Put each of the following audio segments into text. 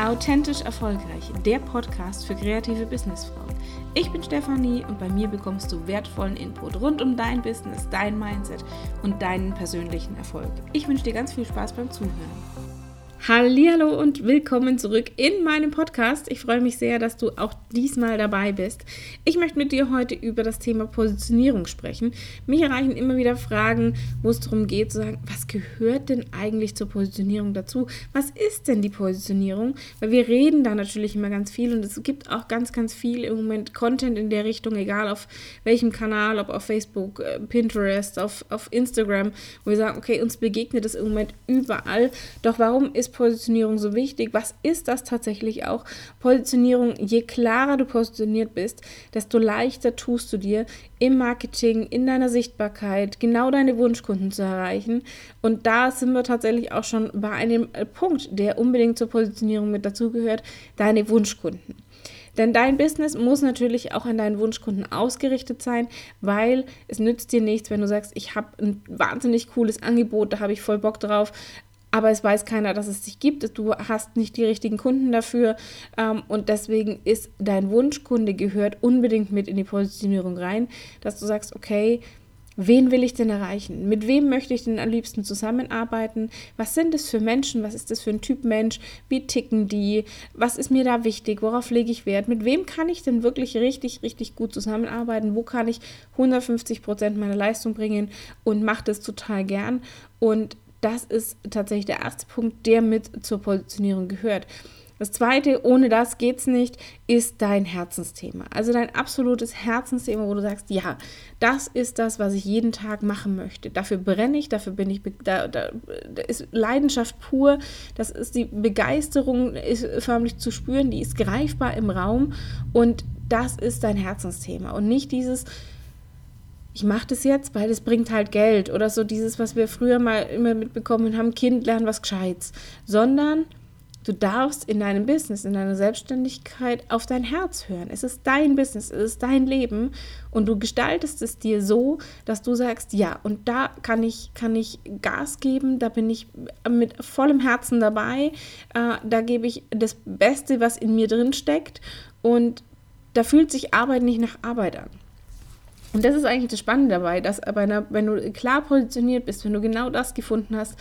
Authentisch Erfolgreich, der Podcast für kreative Businessfrauen. Ich bin Stefanie und bei mir bekommst du wertvollen Input rund um dein Business, dein Mindset und deinen persönlichen Erfolg. Ich wünsche dir ganz viel Spaß beim Zuhören. Hallo und willkommen zurück in meinem Podcast. Ich freue mich sehr, dass du auch diesmal dabei bist. Ich möchte mit dir heute über das Thema Positionierung sprechen. Mich erreichen immer wieder Fragen, wo es darum geht, zu sagen, was gehört denn eigentlich zur Positionierung dazu? Was ist denn die Positionierung? Weil wir reden da natürlich immer ganz viel und es gibt auch ganz, ganz viel im Moment Content in der Richtung, egal auf welchem Kanal, ob auf Facebook, äh, Pinterest, auf, auf Instagram, wo wir sagen, okay, uns begegnet es im Moment überall. Doch warum ist Positionierung so wichtig? Was ist das tatsächlich auch? Positionierung, je klarer du positioniert bist, desto leichter tust du dir im Marketing, in deiner Sichtbarkeit, genau deine Wunschkunden zu erreichen. Und da sind wir tatsächlich auch schon bei einem Punkt, der unbedingt zur Positionierung mit dazugehört, deine Wunschkunden. Denn dein Business muss natürlich auch an deinen Wunschkunden ausgerichtet sein, weil es nützt dir nichts, wenn du sagst, ich habe ein wahnsinnig cooles Angebot, da habe ich voll Bock drauf, aber es weiß keiner, dass es dich gibt. Du hast nicht die richtigen Kunden dafür ähm, und deswegen ist dein Wunschkunde gehört unbedingt mit in die Positionierung rein, dass du sagst, okay, wen will ich denn erreichen? Mit wem möchte ich denn am liebsten zusammenarbeiten? Was sind es für Menschen? Was ist das für ein Typ Mensch? Wie ticken die? Was ist mir da wichtig? Worauf lege ich Wert? Mit wem kann ich denn wirklich richtig, richtig gut zusammenarbeiten? Wo kann ich 150 Prozent meiner Leistung bringen und mache das total gern? Und das ist tatsächlich der erste Punkt, der mit zur Positionierung gehört. Das zweite, ohne das geht's nicht, ist dein Herzensthema. Also dein absolutes Herzensthema, wo du sagst, ja, das ist das, was ich jeden Tag machen möchte. Dafür brenne ich, dafür bin ich, da, da, da ist Leidenschaft pur, das ist die Begeisterung, ist förmlich zu spüren, die ist greifbar im Raum und das ist dein Herzensthema und nicht dieses, ich mache das jetzt, weil es bringt halt Geld oder so dieses, was wir früher mal immer mitbekommen haben, Kind lernen was Gescheites, sondern du darfst in deinem Business, in deiner Selbstständigkeit auf dein Herz hören. Es ist dein Business, es ist dein Leben und du gestaltest es dir so, dass du sagst, ja, und da kann ich, kann ich Gas geben, da bin ich mit vollem Herzen dabei, äh, da gebe ich das Beste, was in mir drin steckt und da fühlt sich Arbeit nicht nach Arbeit an. Und das ist eigentlich das Spannende dabei, dass bei einer, wenn du klar positioniert bist, wenn du genau das gefunden hast,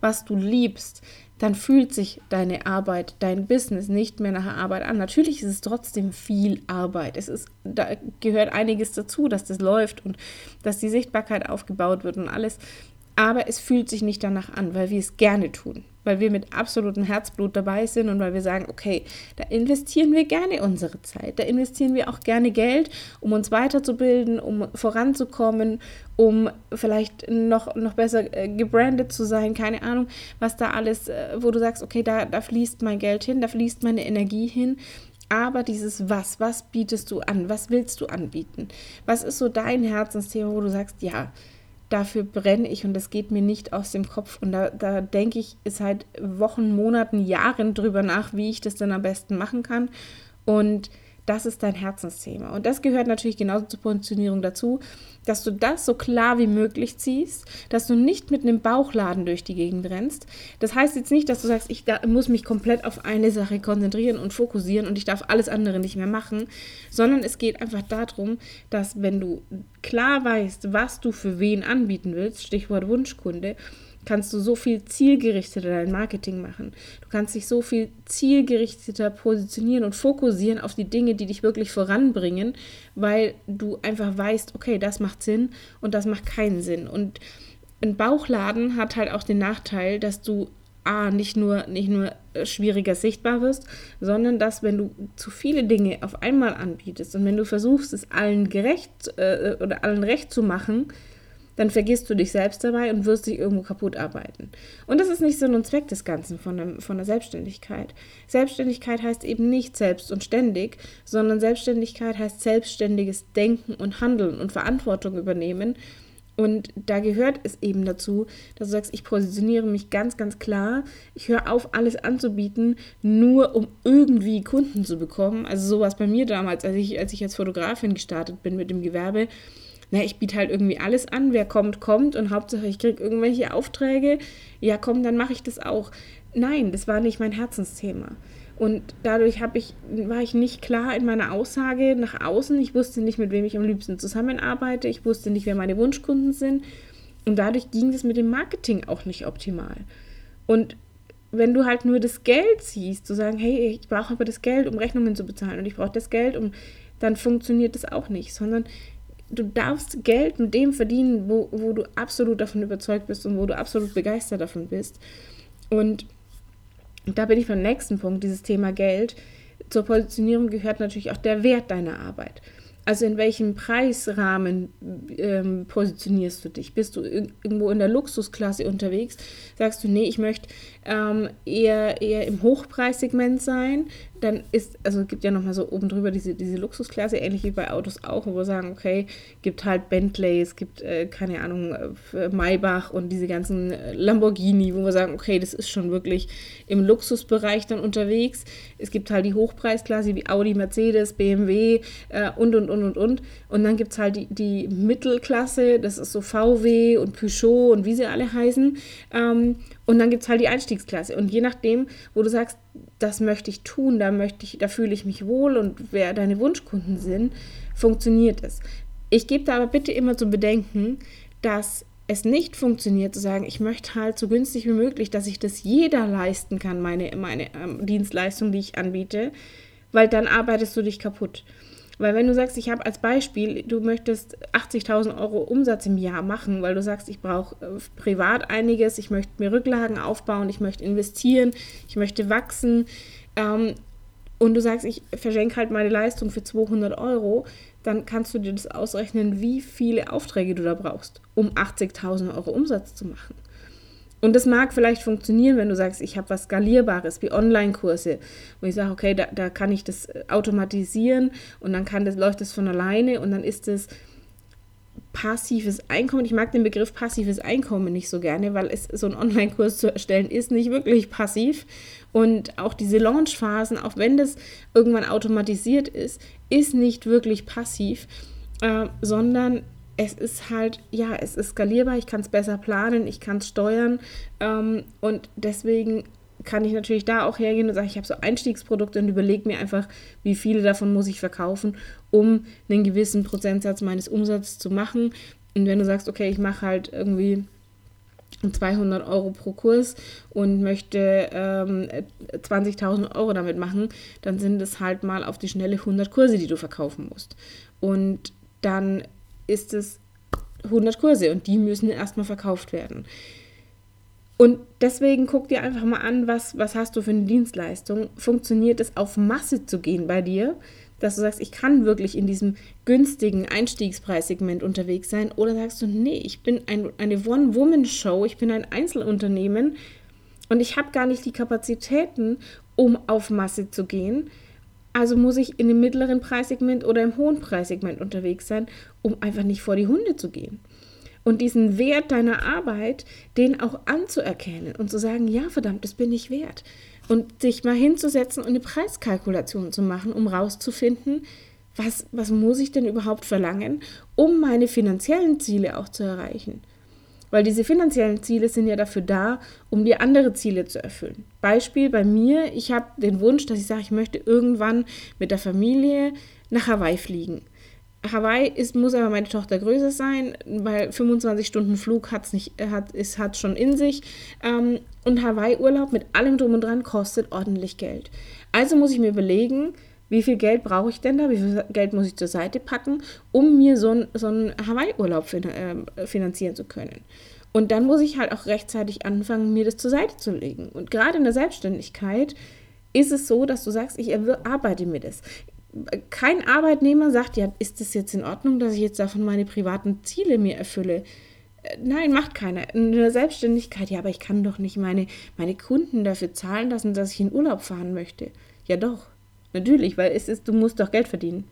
was du liebst, dann fühlt sich deine Arbeit, dein Business nicht mehr nach Arbeit an. Natürlich ist es trotzdem viel Arbeit. Es ist, da gehört einiges dazu, dass das läuft und dass die Sichtbarkeit aufgebaut wird und alles aber es fühlt sich nicht danach an, weil wir es gerne tun, weil wir mit absolutem Herzblut dabei sind und weil wir sagen, okay, da investieren wir gerne unsere Zeit, da investieren wir auch gerne Geld, um uns weiterzubilden, um voranzukommen, um vielleicht noch, noch besser äh, gebrandet zu sein, keine Ahnung, was da alles, äh, wo du sagst, okay, da, da fließt mein Geld hin, da fließt meine Energie hin. Aber dieses Was, was bietest du an? Was willst du anbieten? Was ist so dein Herzensthema, wo du sagst, ja, dafür brenne ich und das geht mir nicht aus dem Kopf. Und da, da denke ich seit Wochen, Monaten, Jahren drüber nach, wie ich das dann am besten machen kann. Und das ist dein Herzensthema. Und das gehört natürlich genauso zur Positionierung dazu, dass du das so klar wie möglich ziehst, dass du nicht mit einem Bauchladen durch die Gegend rennst. Das heißt jetzt nicht, dass du sagst, ich muss mich komplett auf eine Sache konzentrieren und fokussieren und ich darf alles andere nicht mehr machen, sondern es geht einfach darum, dass wenn du klar weißt, was du für wen anbieten willst, Stichwort Wunschkunde, kannst du so viel zielgerichteter dein Marketing machen. Du kannst dich so viel zielgerichteter positionieren und fokussieren auf die Dinge, die dich wirklich voranbringen, weil du einfach weißt, okay, das macht Sinn und das macht keinen Sinn. Und ein Bauchladen hat halt auch den Nachteil, dass du A, nicht nur, nicht nur schwieriger sichtbar wirst, sondern dass, wenn du zu viele Dinge auf einmal anbietest und wenn du versuchst, es allen gerecht äh, oder allen recht zu machen, dann vergisst du dich selbst dabei und wirst dich irgendwo kaputt arbeiten. Und das ist nicht Sinn und Zweck des Ganzen von, einem, von der Selbstständigkeit. Selbstständigkeit heißt eben nicht selbst und ständig, sondern Selbstständigkeit heißt selbstständiges Denken und Handeln und Verantwortung übernehmen. Und da gehört es eben dazu, dass du sagst, ich positioniere mich ganz, ganz klar. Ich höre auf, alles anzubieten, nur um irgendwie Kunden zu bekommen. Also sowas bei mir damals, als ich, als ich als Fotografin gestartet bin mit dem Gewerbe na, ich biete halt irgendwie alles an, wer kommt, kommt und Hauptsache ich kriege irgendwelche Aufträge, ja komm, dann mache ich das auch. Nein, das war nicht mein Herzensthema. Und dadurch ich, war ich nicht klar in meiner Aussage nach außen. Ich wusste nicht, mit wem ich am liebsten zusammenarbeite. Ich wusste nicht, wer meine Wunschkunden sind. Und dadurch ging es mit dem Marketing auch nicht optimal. Und wenn du halt nur das Geld siehst, zu sagen, hey, ich brauche aber das Geld, um Rechnungen zu bezahlen und ich brauche das Geld, um, dann funktioniert das auch nicht, sondern du darfst Geld mit dem verdienen, wo, wo du absolut davon überzeugt bist und wo du absolut begeistert davon bist. Und da bin ich beim nächsten Punkt, dieses Thema Geld. Zur Positionierung gehört natürlich auch der Wert deiner Arbeit. Also in welchem Preisrahmen ähm, positionierst du dich? Bist du irgendwo in der Luxusklasse unterwegs? Sagst du, nee, ich möchte ähm, eher, eher im Hochpreissegment sein? Dann ist, also gibt ja nochmal so oben drüber diese, diese Luxusklasse, ähnlich wie bei Autos auch, wo wir sagen, okay, gibt halt Bentley, es gibt, äh, keine Ahnung, äh, Maybach und diese ganzen äh, Lamborghini, wo wir sagen, okay, das ist schon wirklich im Luxusbereich dann unterwegs. Es gibt halt die Hochpreisklasse wie Audi, Mercedes, BMW äh, und, und, und, und, und. Und dann gibt es halt die, die Mittelklasse, das ist so VW und Peugeot und wie sie alle heißen. Ähm, und dann gibt es halt die Einstiegsklasse. Und je nachdem, wo du sagst, das möchte ich tun, da möchte ich, da fühle ich mich wohl und wer deine Wunschkunden sind, funktioniert es. Ich gebe da aber bitte immer zu bedenken, dass es nicht funktioniert, zu sagen, ich möchte halt so günstig wie möglich, dass sich das jeder leisten kann, meine, meine ähm, Dienstleistung, die ich anbiete, weil dann arbeitest du dich kaputt. Weil wenn du sagst, ich habe als Beispiel, du möchtest 80.000 Euro Umsatz im Jahr machen, weil du sagst, ich brauche äh, privat einiges, ich möchte mir Rücklagen aufbauen, ich möchte investieren, ich möchte wachsen ähm, und du sagst, ich verschenke halt meine Leistung für 200 Euro, dann kannst du dir das ausrechnen, wie viele Aufträge du da brauchst, um 80.000 Euro Umsatz zu machen. Und das mag vielleicht funktionieren, wenn du sagst, ich habe was Skalierbares wie Online-Kurse, wo ich sage, okay, da, da kann ich das automatisieren und dann kann das, läuft das von alleine und dann ist es passives Einkommen. Ich mag den Begriff passives Einkommen nicht so gerne, weil es so ein Online-Kurs zu erstellen ist nicht wirklich passiv. Und auch diese Launch-Phasen, auch wenn das irgendwann automatisiert ist, ist nicht wirklich passiv, äh, sondern es ist halt, ja, es ist skalierbar, ich kann es besser planen, ich kann es steuern ähm, und deswegen kann ich natürlich da auch hergehen und sagen, ich habe so Einstiegsprodukte und überlege mir einfach, wie viele davon muss ich verkaufen, um einen gewissen Prozentsatz meines Umsatzes zu machen. Und wenn du sagst, okay, ich mache halt irgendwie 200 Euro pro Kurs und möchte ähm, 20.000 Euro damit machen, dann sind es halt mal auf die schnelle 100 Kurse, die du verkaufen musst. Und dann ist es 100 Kurse und die müssen erstmal verkauft werden. Und deswegen guck dir einfach mal an, was, was hast du für eine Dienstleistung. Funktioniert es auf Masse zu gehen bei dir? dass du sagst, ich kann wirklich in diesem günstigen Einstiegspreissegment unterwegs sein? Oder sagst du, nee, ich bin ein, eine One-Woman-Show, ich bin ein Einzelunternehmen und ich habe gar nicht die Kapazitäten, um auf Masse zu gehen. Also muss ich in dem mittleren Preissegment oder im hohen Preissegment unterwegs sein, um einfach nicht vor die Hunde zu gehen. Und diesen Wert deiner Arbeit, den auch anzuerkennen und zu sagen, ja, verdammt, das bin ich wert und sich mal hinzusetzen und eine Preiskalkulation zu machen, um rauszufinden, was, was muss ich denn überhaupt verlangen, um meine finanziellen Ziele auch zu erreichen. Weil diese finanziellen Ziele sind ja dafür da, um dir andere Ziele zu erfüllen. Beispiel bei mir, ich habe den Wunsch, dass ich sage, ich möchte irgendwann mit der Familie nach Hawaii fliegen. Hawaii ist, muss aber meine Tochter größer sein, weil 25 Stunden Flug hat's nicht, hat es hat schon in sich. Ähm, und Hawaii-Urlaub mit allem drum und dran kostet ordentlich Geld. Also muss ich mir überlegen, wie viel Geld brauche ich denn da, wie viel Geld muss ich zur Seite packen, um mir so, so einen Hawaii-Urlaub fin äh, finanzieren zu können. Und dann muss ich halt auch rechtzeitig anfangen, mir das zur Seite zu legen. Und gerade in der Selbstständigkeit ist es so, dass du sagst, ich arbeite mir das kein Arbeitnehmer sagt, ja, ist das jetzt in Ordnung, dass ich jetzt davon meine privaten Ziele mir erfülle? Äh, nein, macht keiner. In der Selbstständigkeit, ja, aber ich kann doch nicht meine, meine Kunden dafür zahlen lassen, dass ich in Urlaub fahren möchte. Ja, doch. Natürlich, weil es ist, du musst doch Geld verdienen.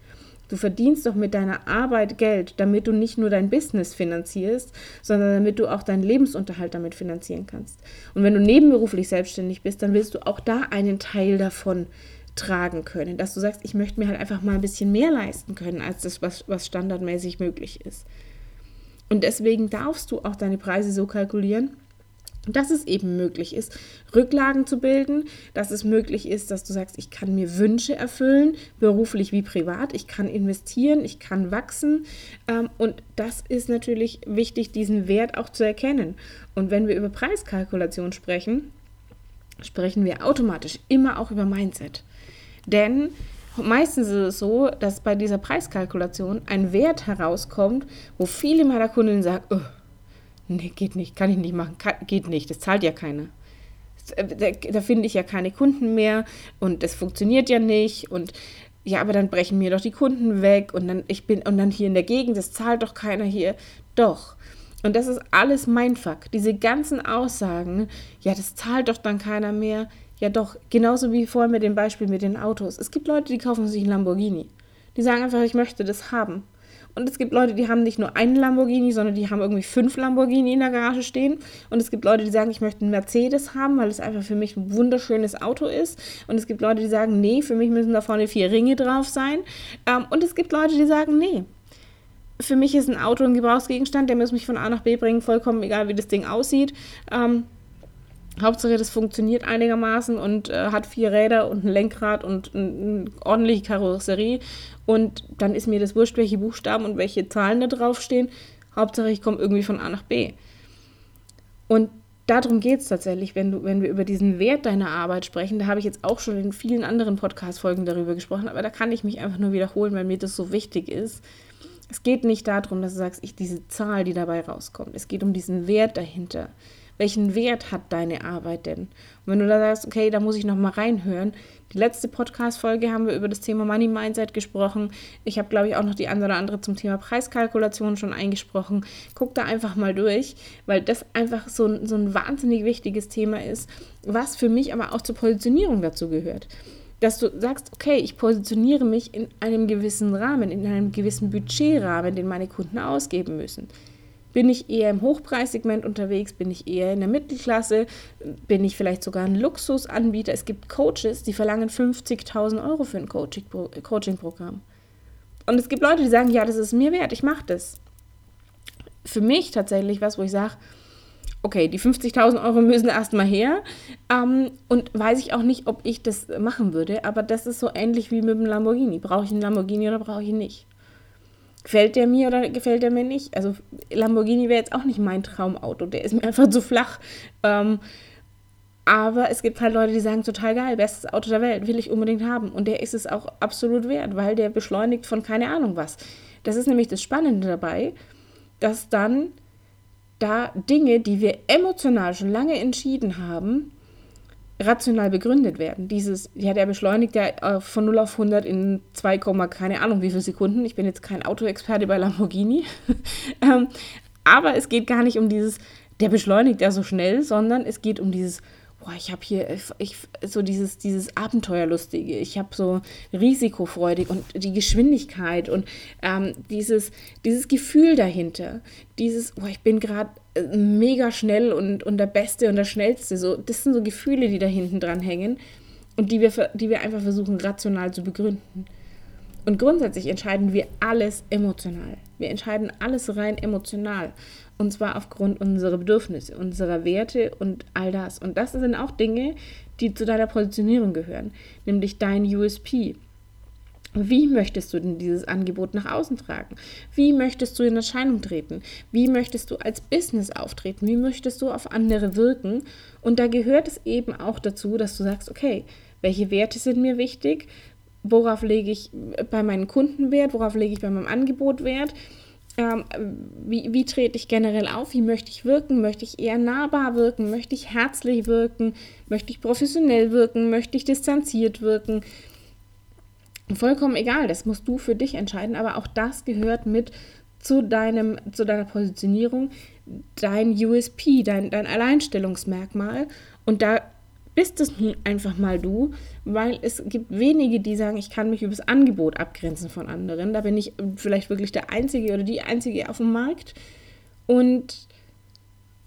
Du verdienst doch mit deiner Arbeit Geld, damit du nicht nur dein Business finanzierst, sondern damit du auch deinen Lebensunterhalt damit finanzieren kannst. Und wenn du nebenberuflich selbstständig bist, dann willst du auch da einen Teil davon tragen können, dass du sagst, ich möchte mir halt einfach mal ein bisschen mehr leisten können, als das, was, was standardmäßig möglich ist. Und deswegen darfst du auch deine Preise so kalkulieren, dass es eben möglich ist, Rücklagen zu bilden, dass es möglich ist, dass du sagst, ich kann mir Wünsche erfüllen, beruflich wie privat, ich kann investieren, ich kann wachsen. Ähm, und das ist natürlich wichtig, diesen Wert auch zu erkennen. Und wenn wir über Preiskalkulation sprechen, sprechen wir automatisch immer auch über Mindset. Denn meistens ist es so, dass bei dieser Preiskalkulation ein Wert herauskommt, wo viele meiner Kunden sagen, oh, nee, geht nicht, kann ich nicht machen, kann, geht nicht, das zahlt ja keiner. Äh, da, da finde ich ja keine Kunden mehr und das funktioniert ja nicht und ja, aber dann brechen mir doch die Kunden weg und dann ich bin und dann hier in der Gegend, das zahlt doch keiner hier. Doch. Und das ist alles mein Fuck. Diese ganzen Aussagen, ja, das zahlt doch dann keiner mehr. Ja, doch, genauso wie vorher mit dem Beispiel mit den Autos. Es gibt Leute, die kaufen sich ein Lamborghini. Die sagen einfach, ich möchte das haben. Und es gibt Leute, die haben nicht nur einen Lamborghini, sondern die haben irgendwie fünf Lamborghini in der Garage stehen. Und es gibt Leute, die sagen, ich möchte einen Mercedes haben, weil es einfach für mich ein wunderschönes Auto ist. Und es gibt Leute, die sagen, nee, für mich müssen da vorne vier Ringe drauf sein. Ähm, und es gibt Leute, die sagen, nee, für mich ist ein Auto ein Gebrauchsgegenstand, der muss mich von A nach B bringen, vollkommen egal, wie das Ding aussieht. Ähm, Hauptsache, das funktioniert einigermaßen und äh, hat vier Räder und ein Lenkrad und eine ordentliche Karosserie. Und dann ist mir das wurscht, welche Buchstaben und welche Zahlen da draufstehen. Hauptsache, ich komme irgendwie von A nach B. Und darum geht es tatsächlich, wenn, du, wenn wir über diesen Wert deiner Arbeit sprechen. Da habe ich jetzt auch schon in vielen anderen Podcast-Folgen darüber gesprochen, aber da kann ich mich einfach nur wiederholen, weil mir das so wichtig ist. Es geht nicht darum, dass du sagst, ich diese Zahl, die dabei rauskommt. Es geht um diesen Wert dahinter. Welchen Wert hat deine Arbeit denn? Und wenn du da sagst, okay, da muss ich noch mal reinhören. Die letzte Podcast-Folge haben wir über das Thema Money Mindset gesprochen. Ich habe, glaube ich, auch noch die eine oder andere zum Thema Preiskalkulation schon eingesprochen. Guck da einfach mal durch, weil das einfach so, so ein wahnsinnig wichtiges Thema ist, was für mich aber auch zur Positionierung dazu gehört dass du sagst, okay, ich positioniere mich in einem gewissen Rahmen, in einem gewissen Budgetrahmen, den meine Kunden ausgeben müssen. Bin ich eher im Hochpreissegment unterwegs? Bin ich eher in der Mittelklasse? Bin ich vielleicht sogar ein Luxusanbieter? Es gibt Coaches, die verlangen 50.000 Euro für ein Coaching-Programm. Und es gibt Leute, die sagen, ja, das ist mir wert, ich mache das. Für mich tatsächlich was, wo ich sage, okay, die 50.000 Euro müssen erstmal her. Ähm, und weiß ich auch nicht, ob ich das machen würde, aber das ist so ähnlich wie mit dem Lamborghini. Brauche ich einen Lamborghini oder brauche ich ihn nicht? Gefällt der mir oder gefällt der mir nicht? Also Lamborghini wäre jetzt auch nicht mein Traumauto, der ist mir einfach zu flach. Ähm, aber es gibt halt Leute, die sagen, total geil, bestes Auto der Welt, will ich unbedingt haben. Und der ist es auch absolut wert, weil der beschleunigt von keine Ahnung was. Das ist nämlich das Spannende dabei, dass dann da Dinge, die wir emotional schon lange entschieden haben, rational begründet werden. Dieses, ja, der beschleunigt ja äh, von 0 auf 100 in 2, keine Ahnung wie viele Sekunden. Ich bin jetzt kein Autoexperte bei Lamborghini. ähm, aber es geht gar nicht um dieses, der beschleunigt ja so schnell, sondern es geht um dieses, boah, ich habe hier ich, so dieses, dieses Abenteuerlustige, ich habe so risikofreudig und die Geschwindigkeit und ähm, dieses, dieses Gefühl dahinter, dieses, boah, ich bin gerade äh, mega schnell und, und der Beste und der Schnellste, so, das sind so Gefühle, die da hinten dran hängen und die wir, die wir einfach versuchen rational zu begründen. Und grundsätzlich entscheiden wir alles emotional. Wir entscheiden alles rein emotional. Und zwar aufgrund unserer Bedürfnisse, unserer Werte und all das. Und das sind auch Dinge, die zu deiner Positionierung gehören, nämlich dein USP. Wie möchtest du denn dieses Angebot nach außen tragen? Wie möchtest du in Erscheinung treten? Wie möchtest du als Business auftreten? Wie möchtest du auf andere wirken? Und da gehört es eben auch dazu, dass du sagst, okay, welche Werte sind mir wichtig? Worauf lege ich bei meinen Kunden Wert? Worauf lege ich bei meinem Angebot Wert? ähm, wie, wie trete ich generell auf, wie möchte ich wirken, möchte ich eher nahbar wirken, möchte ich herzlich wirken, möchte ich professionell wirken, möchte ich distanziert wirken. Vollkommen egal, das musst du für dich entscheiden, aber auch das gehört mit zu, deinem, zu deiner Positionierung, dein USP, dein, dein Alleinstellungsmerkmal. Und da bist es einfach mal du, weil es gibt wenige, die sagen, ich kann mich übers Angebot abgrenzen von anderen. Da bin ich vielleicht wirklich der Einzige oder die Einzige auf dem Markt. Und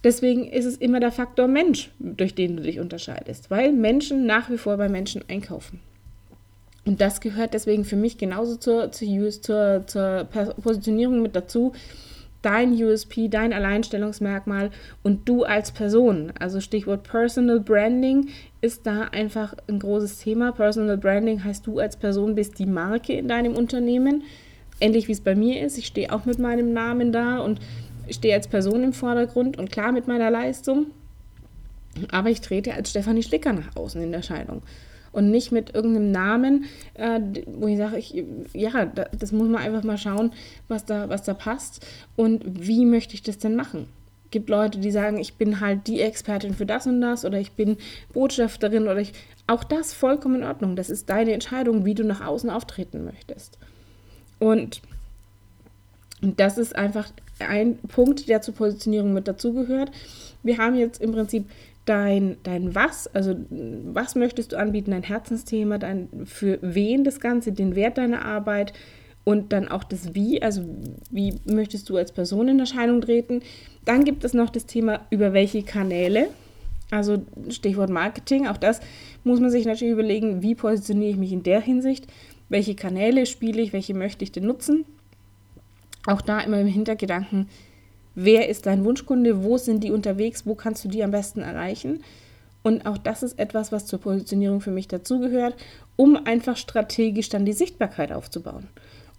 deswegen ist es immer der Faktor Mensch, durch den du dich unterscheidest, weil Menschen nach wie vor bei Menschen einkaufen. Und das gehört deswegen für mich genauso zur, zur, zur, zur Positionierung mit dazu, dein USP, dein Alleinstellungsmerkmal und du als Person. Also Stichwort Personal Branding ist da einfach ein großes Thema. Personal Branding heißt, du als Person bist die Marke in deinem Unternehmen. Ähnlich wie es bei mir ist. Ich stehe auch mit meinem Namen da und stehe als Person im Vordergrund und klar mit meiner Leistung. Aber ich trete als Stefanie Schlicker nach außen in Erscheinung und nicht mit irgendeinem Namen, äh, wo ich sage, ich, ja, das muss man einfach mal schauen, was da, was da passt und wie möchte ich das denn machen. Es gibt Leute, die sagen, ich bin halt die Expertin für das und das oder ich bin Botschafterin oder ich. Auch das vollkommen in Ordnung. Das ist deine Entscheidung, wie du nach außen auftreten möchtest. Und das ist einfach ein Punkt, der zur Positionierung mit dazugehört. Wir haben jetzt im Prinzip dein, dein Was, also was möchtest du anbieten, dein Herzensthema, dein, für wen das Ganze, den Wert deiner Arbeit und dann auch das Wie, also wie möchtest du als Person in Erscheinung treten. Dann gibt es noch das Thema, über welche Kanäle, also Stichwort Marketing, auch das muss man sich natürlich überlegen, wie positioniere ich mich in der Hinsicht, welche Kanäle spiele ich, welche möchte ich denn nutzen. Auch da immer im Hintergedanken, Wer ist dein Wunschkunde? Wo sind die unterwegs? Wo kannst du die am besten erreichen? Und auch das ist etwas, was zur Positionierung für mich dazugehört, um einfach strategisch dann die Sichtbarkeit aufzubauen.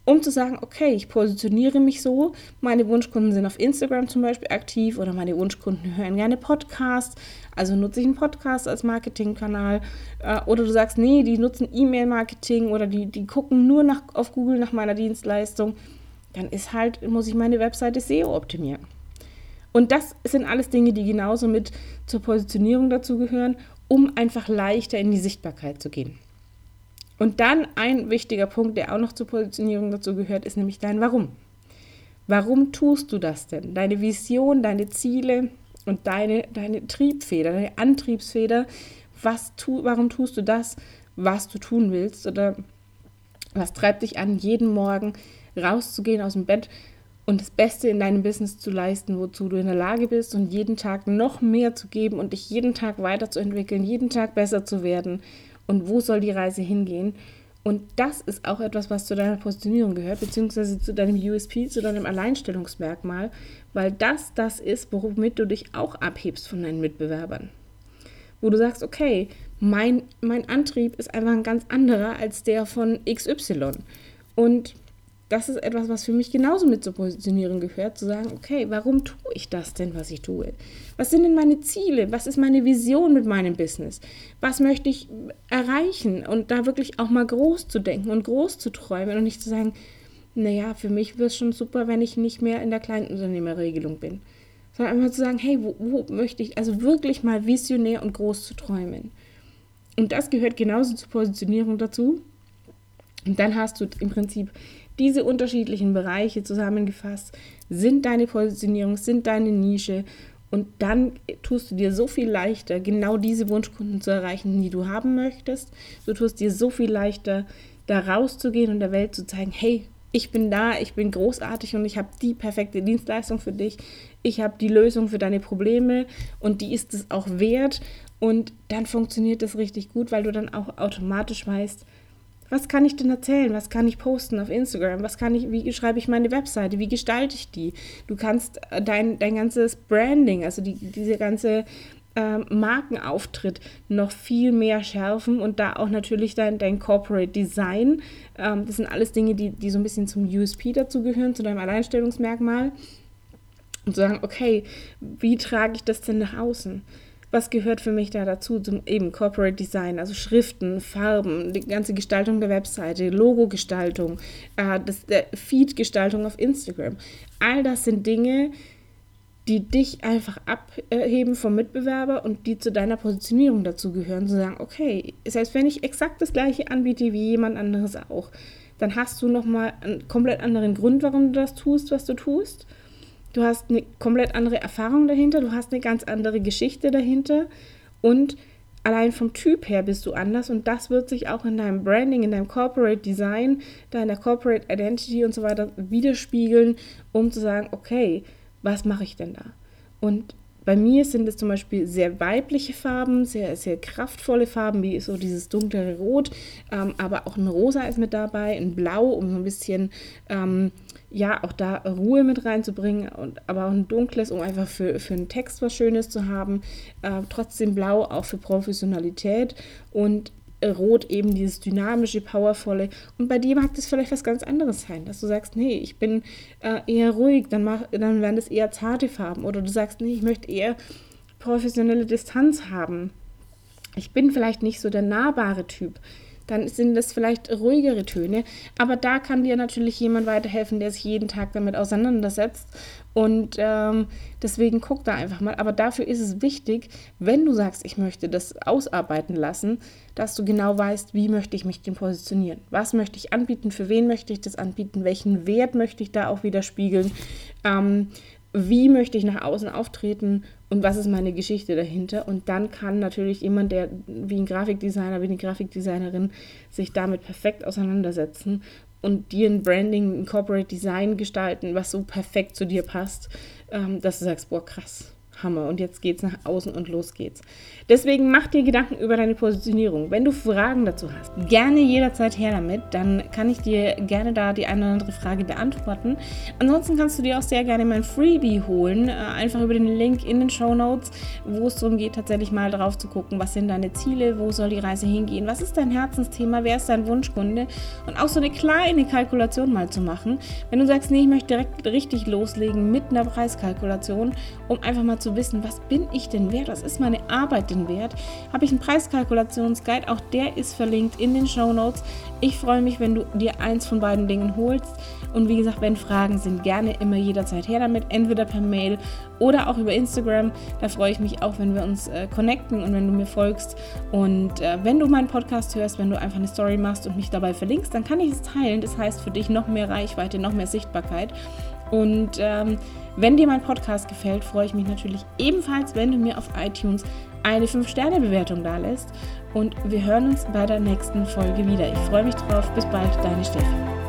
Um zu sagen, okay, ich positioniere mich so, meine Wunschkunden sind auf Instagram zum Beispiel aktiv oder meine Wunschkunden hören gerne Podcasts, also nutze ich einen Podcast als Marketingkanal. Äh, oder du sagst, nee, die nutzen E-Mail-Marketing oder die, die gucken nur nach, auf Google nach meiner Dienstleistung dann ist halt, muss ich meine Webseite SEO optimieren. Und das sind alles Dinge, die genauso mit zur Positionierung dazugehören, um einfach leichter in die Sichtbarkeit zu gehen. Und dann ein wichtiger Punkt, der auch noch zur Positionierung dazu gehört, ist nämlich dein Warum. Warum tust du das denn? Deine Vision, deine Ziele und deine, deine Triebfeder, deine Antriebsfeder. Was tu, warum tust du das, was du tun willst? Oder was treibt dich an, jeden Morgen rauszugehen aus dem Bett und das Beste in deinem Business zu leisten, wozu du in der Lage bist und jeden Tag noch mehr zu geben und dich jeden Tag weiterzuentwickeln, jeden Tag besser zu werden. Und wo soll die Reise hingehen? Und das ist auch etwas, was zu deiner Positionierung gehört, beziehungsweise zu deinem USP, zu deinem Alleinstellungsmerkmal, weil das das ist, womit du dich auch abhebst von deinen Mitbewerbern. Wo du sagst, okay, mein, mein Antrieb ist einfach ein ganz anderer als der von XY. Und das ist etwas, was für mich genauso mit zur Positionierung gehört, zu sagen, okay, warum tue ich das denn, was ich tue? Was sind denn meine Ziele? Was ist meine Vision mit meinem Business? Was möchte ich erreichen? Und da wirklich auch mal groß zu denken und groß zu träumen und nicht zu sagen, naja, für mich wird es schon super, wenn ich nicht mehr in der Kleinunternehmerregelung bin. Sondern einfach zu sagen, hey, wo, wo möchte ich, also wirklich mal visionär und groß zu träumen. Und das gehört genauso zur Positionierung dazu. Und dann hast du im Prinzip diese unterschiedlichen Bereiche zusammengefasst sind deine Positionierung, sind deine Nische und dann tust du dir so viel leichter, genau diese Wunschkunden zu erreichen, die du haben möchtest. Du tust dir so viel leichter, da rauszugehen und der Welt zu zeigen, hey, ich bin da, ich bin großartig und ich habe die perfekte Dienstleistung für dich. Ich habe die Lösung für deine Probleme und die ist es auch wert. Und dann funktioniert das richtig gut, weil du dann auch automatisch weißt, was kann ich denn erzählen? Was kann ich posten auf Instagram? Was kann ich, wie schreibe ich meine Webseite? Wie gestalte ich die? Du kannst äh, dein, dein ganzes Branding, also die, diese ganze ähm, Markenauftritt noch viel mehr schärfen und da auch natürlich dein, dein Corporate Design. Ähm, das sind alles Dinge, die, die so ein bisschen zum USP dazugehören, zu deinem Alleinstellungsmerkmal. Und zu sagen, okay, wie trage ich das denn nach außen? Was gehört für mich da dazu? Zum eben Corporate Design, also Schriften, Farben, die ganze Gestaltung der Webseite, Logo-Gestaltung, äh, Feed-Gestaltung auf Instagram. All das sind Dinge, die dich einfach abheben vom Mitbewerber und die zu deiner Positionierung dazu gehören, zu sagen, okay, selbst wenn ich exakt das gleiche anbiete wie jemand anderes auch, dann hast du nochmal einen komplett anderen Grund, warum du das tust, was du tust du hast eine komplett andere Erfahrung dahinter, du hast eine ganz andere Geschichte dahinter und allein vom Typ her bist du anders und das wird sich auch in deinem Branding, in deinem Corporate Design, deiner Corporate Identity und so weiter widerspiegeln, um zu sagen, okay, was mache ich denn da? Und bei mir sind es zum Beispiel sehr weibliche Farben, sehr, sehr kraftvolle Farben, wie so dieses dunklere Rot, ähm, aber auch ein Rosa ist mit dabei, ein Blau, um so ein bisschen, ähm, ja, auch da Ruhe mit reinzubringen, und, aber auch ein dunkles, um einfach für, für einen Text was Schönes zu haben. Äh, trotzdem Blau auch für Professionalität und Rot eben dieses dynamische, powervolle. Und bei dir mag das vielleicht was ganz anderes sein, dass du sagst, nee, ich bin äh, eher ruhig, dann, mach, dann werden das eher zarte Farben. Oder du sagst, nee, ich möchte eher professionelle Distanz haben. Ich bin vielleicht nicht so der nahbare Typ dann sind das vielleicht ruhigere Töne. Aber da kann dir natürlich jemand weiterhelfen, der sich jeden Tag damit auseinandersetzt. Und ähm, deswegen guck da einfach mal. Aber dafür ist es wichtig, wenn du sagst, ich möchte das ausarbeiten lassen, dass du genau weißt, wie möchte ich mich denn positionieren. Was möchte ich anbieten, für wen möchte ich das anbieten, welchen Wert möchte ich da auch widerspiegeln. Ähm, wie möchte ich nach außen auftreten und was ist meine Geschichte dahinter. Und dann kann natürlich jemand, der wie ein Grafikdesigner, wie eine Grafikdesignerin sich damit perfekt auseinandersetzen und dir ein Branding, ein Corporate Design gestalten, was so perfekt zu dir passt, ähm, dass du sagst, boah, krass, Hammer. Und jetzt geht's nach außen und los geht's. Deswegen mach dir Gedanken über deine Positionierung. Wenn du Fragen dazu hast, gerne jederzeit her damit. Dann kann ich dir gerne da die eine oder andere Frage beantworten. Ansonsten kannst du dir auch sehr gerne mein Freebie holen. Äh, einfach über den Link in den Show Notes, wo es darum geht, tatsächlich mal drauf zu gucken, was sind deine Ziele, wo soll die Reise hingehen, was ist dein Herzensthema, wer ist dein Wunschkunde und auch so eine kleine Kalkulation mal zu machen. Wenn du sagst, nee, ich möchte direkt richtig loslegen mit einer Preiskalkulation, um einfach mal zu wissen, was bin ich denn wert, was ist meine Arbeit denn wert, habe ich einen Preiskalkulationsguide, auch der ist verlinkt in den Show Notes. Ich freue mich, wenn du dir eins von beiden Dingen holst und wie gesagt, wenn Fragen sind, gerne immer jederzeit her damit, entweder per Mail oder auch über Instagram. Da freue ich mich auch, wenn wir uns äh, connecten und wenn du mir folgst. Und äh, wenn du meinen Podcast hörst, wenn du einfach eine Story machst und mich dabei verlinkst, dann kann ich es teilen. Das heißt für dich noch mehr Reichweite, noch mehr Sichtbarkeit. Und ähm, wenn dir mein Podcast gefällt, freue ich mich natürlich ebenfalls, wenn du mir auf iTunes eine 5-Sterne-Bewertung da lässt. Und wir hören uns bei der nächsten Folge wieder. Ich freue mich drauf. Bis bald, deine Steffi.